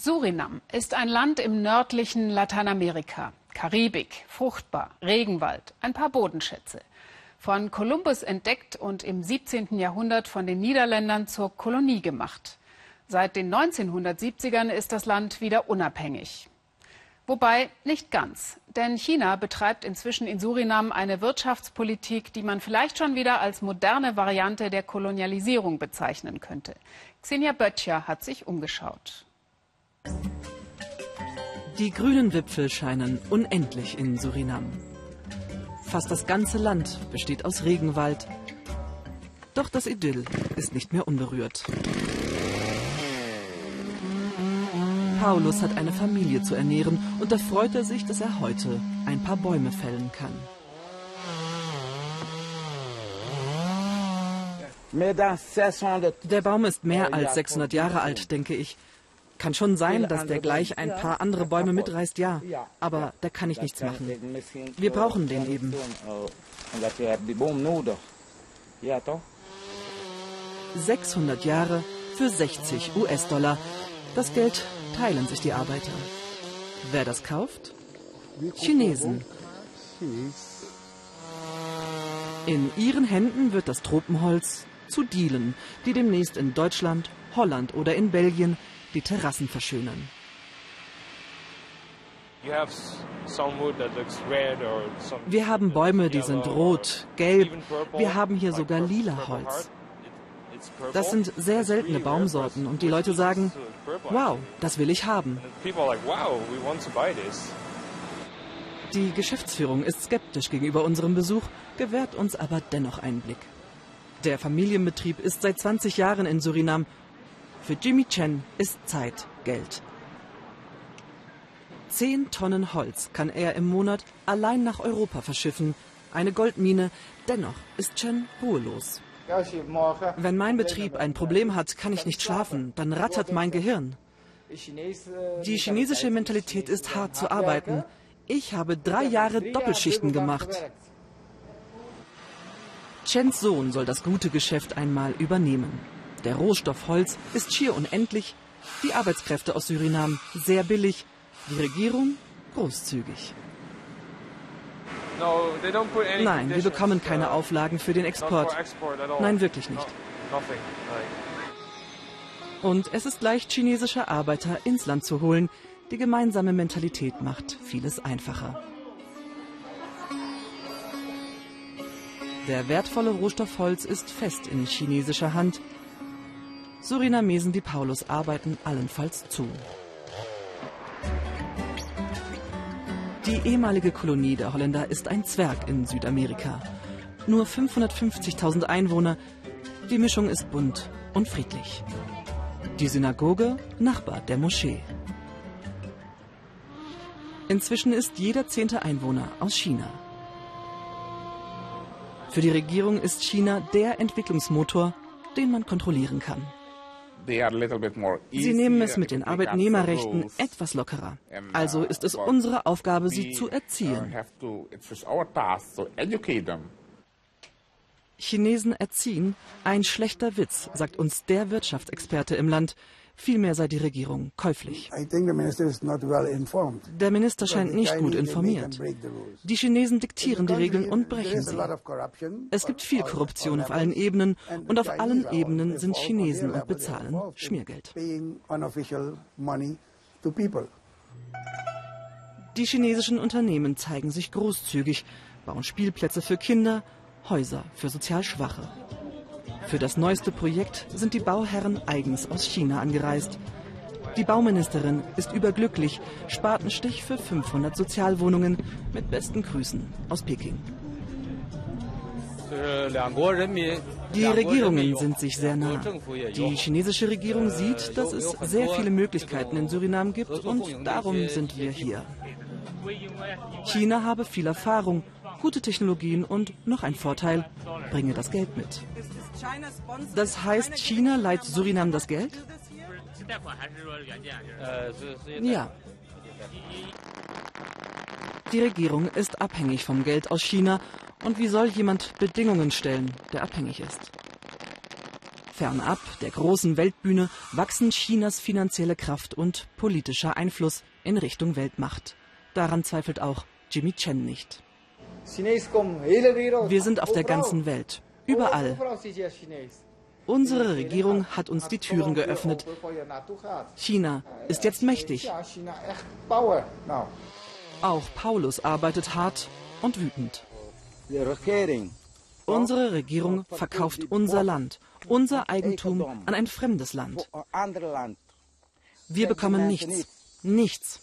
Surinam ist ein Land im nördlichen Lateinamerika. Karibik, fruchtbar, Regenwald, ein paar Bodenschätze. Von Kolumbus entdeckt und im 17. Jahrhundert von den Niederländern zur Kolonie gemacht. Seit den 1970ern ist das Land wieder unabhängig. Wobei nicht ganz, denn China betreibt inzwischen in Surinam eine Wirtschaftspolitik, die man vielleicht schon wieder als moderne Variante der Kolonialisierung bezeichnen könnte. Xenia Böttcher hat sich umgeschaut. Die grünen Wipfel scheinen unendlich in Surinam. Fast das ganze Land besteht aus Regenwald. Doch das Idyll ist nicht mehr unberührt. Paulus hat eine Familie zu ernähren und da freut er sich, dass er heute ein paar Bäume fällen kann. Der Baum ist mehr als 600 Jahre alt, denke ich. Kann schon sein, dass der gleich ein paar andere Bäume mitreißt, ja. Aber da kann ich nichts machen. Wir brauchen den eben. 600 Jahre für 60 US-Dollar. Das Geld teilen sich die Arbeiter. Wer das kauft? Chinesen. In ihren Händen wird das Tropenholz zu Dielen, die demnächst in Deutschland, Holland oder in Belgien die Terrassen verschönern. Wir haben Bäume, die sind rot, gelb. Wir haben hier sogar lila Holz. Das sind sehr seltene Baumsorten und die Leute sagen, wow, das will ich haben. Die Geschäftsführung ist skeptisch gegenüber unserem Besuch, gewährt uns aber dennoch einen Blick. Der Familienbetrieb ist seit 20 Jahren in Surinam. Für Jimmy Chen ist Zeit Geld. Zehn Tonnen Holz kann er im Monat allein nach Europa verschiffen. Eine Goldmine. Dennoch ist Chen ruhelos. Wenn mein Betrieb ein Problem hat, kann ich nicht schlafen. Dann rattert mein Gehirn. Die chinesische Mentalität ist hart zu arbeiten. Ich habe drei Jahre Doppelschichten gemacht. Chens Sohn soll das gute Geschäft einmal übernehmen. Der Rohstoff Holz ist schier unendlich, die Arbeitskräfte aus Surinam sehr billig, die Regierung großzügig. Nein, wir bekommen keine Auflagen für den Export. Nein, wirklich nicht. Und es ist leicht, chinesische Arbeiter ins Land zu holen. Die gemeinsame Mentalität macht vieles einfacher. Der wertvolle Rohstoff Holz ist fest in chinesischer Hand. Surinamesen wie Paulus arbeiten allenfalls zu. Die ehemalige Kolonie der Holländer ist ein Zwerg in Südamerika. Nur 550.000 Einwohner. Die Mischung ist bunt und friedlich. Die Synagoge Nachbar der Moschee. Inzwischen ist jeder zehnte Einwohner aus China. Für die Regierung ist China der Entwicklungsmotor, den man kontrollieren kann. Sie nehmen es mit den Arbeitnehmerrechten etwas lockerer. Also ist es unsere Aufgabe, sie zu erziehen. Chinesen erziehen? Ein schlechter Witz, sagt uns der Wirtschaftsexperte im Land. Vielmehr sei die Regierung käuflich. Der Minister scheint nicht gut informiert. Die Chinesen diktieren die Regeln und brechen sie. Es gibt viel Korruption auf allen Ebenen und auf allen Ebenen sind Chinesen und bezahlen Schmiergeld. Die chinesischen Unternehmen zeigen sich großzügig, bauen Spielplätze für Kinder, Häuser für sozial Schwache. Für das neueste Projekt sind die Bauherren eigens aus China angereist. Die Bauministerin ist überglücklich. Spatenstich für 500 Sozialwohnungen. Mit besten Grüßen aus Peking. Die Regierungen sind sich sehr nah. Die chinesische Regierung sieht, dass es sehr viele Möglichkeiten in Surinam gibt und darum sind wir hier. China habe viel Erfahrung, gute Technologien und noch ein Vorteil, bringe das Geld mit. Das heißt, China leiht Surinam das Geld? Ja. Die Regierung ist abhängig vom Geld aus China. Und wie soll jemand Bedingungen stellen, der abhängig ist? Fernab der großen Weltbühne wachsen Chinas finanzielle Kraft und politischer Einfluss in Richtung Weltmacht. Daran zweifelt auch Jimmy Chen nicht. Wir sind auf der ganzen Welt, überall. Unsere Regierung hat uns die Türen geöffnet. China ist jetzt mächtig. Auch Paulus arbeitet hart und wütend. Unsere Regierung verkauft unser Land, unser Eigentum an ein fremdes Land. Wir bekommen nichts. Nichts.